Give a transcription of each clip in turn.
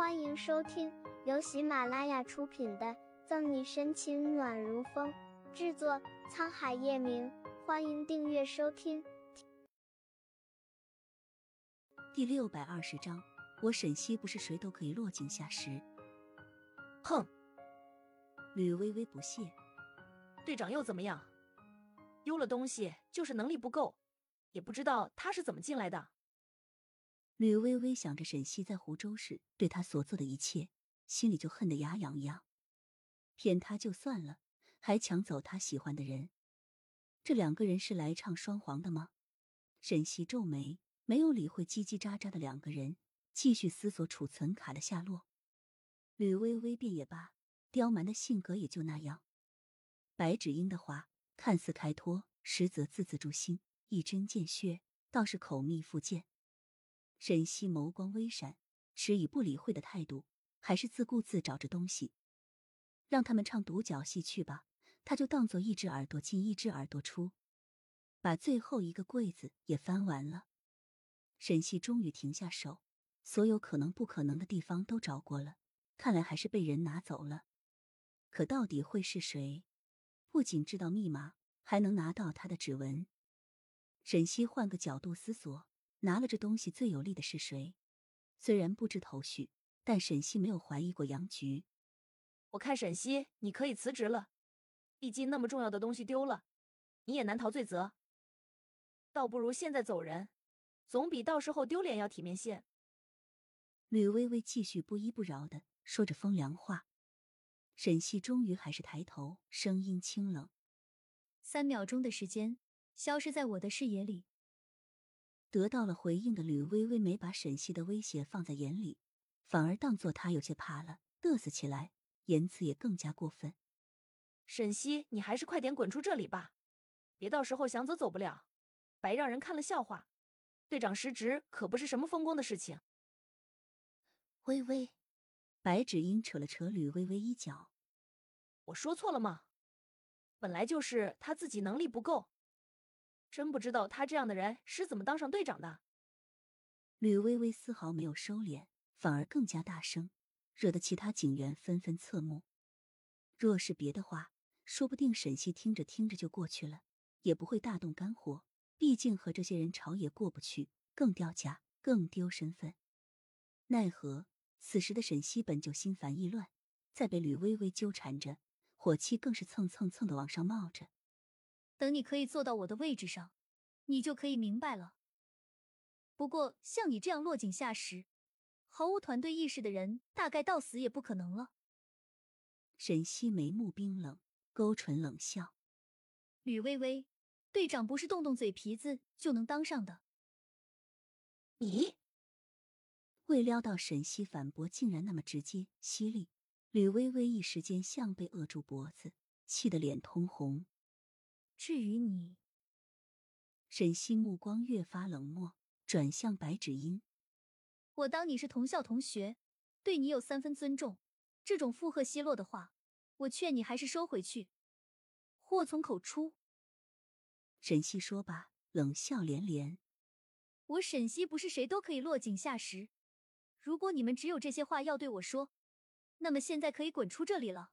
欢迎收听由喜马拉雅出品的《赠你深情暖如风》，制作沧海夜明。欢迎订阅收听。第六百二十章，我沈西不是谁都可以落井下石。哼！吕微微不屑。队长又怎么样？丢了东西就是能力不够，也不知道他是怎么进来的。吕微微想着沈西在湖州时对他所做的一切，心里就恨得牙痒痒。骗他就算了，还抢走他喜欢的人，这两个人是来唱双簧的吗？沈西皱眉，没有理会叽叽喳喳的两个人，继续思索储存卡的下落。吕微微便也罢，刁蛮的性格也就那样。白芷英的话看似开脱，实则字字诛心，一针见血，倒是口蜜腹剑。沈西眸光微闪，持以不理会的态度，还是自顾自找着东西。让他们唱独角戏去吧，他就当做一只耳朵进一只耳朵出，把最后一个柜子也翻完了。沈西终于停下手，所有可能不可能的地方都找过了，看来还是被人拿走了。可到底会是谁？不仅知道密码，还能拿到他的指纹。沈西换个角度思索。拿了这东西最有利的是谁？虽然不知头绪，但沈西没有怀疑过杨局。我看沈西，你可以辞职了。毕竟那么重要的东西丢了，你也难逃罪责。倒不如现在走人，总比到时候丢脸要体面些。吕微微继续不依不饶的说着风凉话。沈西终于还是抬头，声音清冷：“三秒钟的时间，消失在我的视野里。”得到了回应的吕微微没把沈西的威胁放在眼里，反而当做他有些怕了，嘚瑟起来，言辞也更加过分。沈西，你还是快点滚出这里吧，别到时候想走走不了，白让人看了笑话。队长失职可不是什么风光的事情。微微，白芷英扯了扯吕微微衣角，我说错了吗？本来就是他自己能力不够。真不知道他这样的人是怎么当上队长的。吕微微丝毫没有收敛，反而更加大声，惹得其他警员纷纷侧目。若是别的话，说不定沈西听着听着就过去了，也不会大动肝火。毕竟和这些人吵也过不去，更掉价，更丢身份。奈何此时的沈西本就心烦意乱，再被吕微微纠缠着，火气更是蹭蹭蹭的往上冒着。等你可以坐到我的位置上，你就可以明白了。不过像你这样落井下石、毫无团队意识的人，大概到死也不可能了。沈西眉目冰冷，勾唇冷笑：“吕微微，队长不是动动嘴皮子就能当上的。”你未料到沈西反驳竟然那么直接犀利，吕微微一时间像被扼住脖子，气得脸通红。至于你，沈西目光越发冷漠，转向白芷英：“我当你是同校同学，对你有三分尊重。这种附和奚落的话，我劝你还是收回去。祸从口出。”沈西说罢，冷笑连连：“我沈西不是谁都可以落井下石。如果你们只有这些话要对我说，那么现在可以滚出这里了。”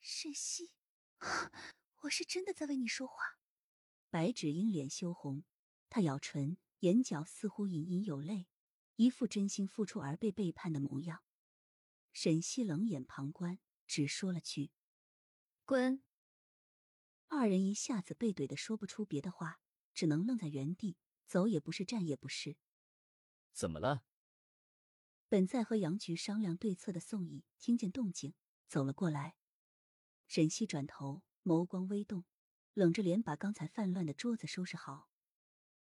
沈西。我是真的在为你说话。白芷英脸羞红，她咬唇，眼角似乎隐隐有泪，一副真心付出而被背叛的模样。沈西冷眼旁观，只说了句：“滚。”二人一下子被怼的说不出别的话，只能愣在原地，走也不是，站也不是。怎么了？本在和杨局商量对策的宋毅听见动静，走了过来。沈西转头。眸光微动，冷着脸把刚才泛乱的桌子收拾好。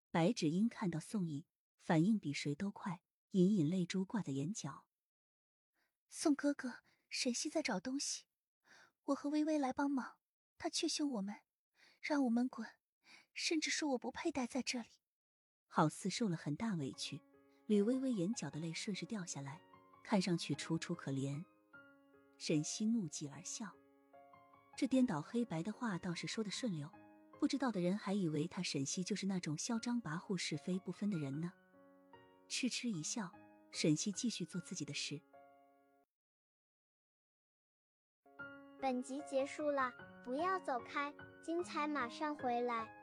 白芷英看到宋毅，反应比谁都快，隐隐泪珠挂在眼角。宋哥哥，沈西在找东西，我和微微来帮忙，他却凶我们，让我们滚，甚至说我不配待在这里，好似受了很大委屈。吕微微眼角的泪顺势掉下来，看上去楚楚可怜。沈西怒极而笑。这颠倒黑白的话倒是说的顺溜不知道的人还以为他沈西就是那种嚣张跋扈是非不分的人呢。嗤嗤一笑沈西继续做自己的事。本集结束了不要走开精彩马上回来。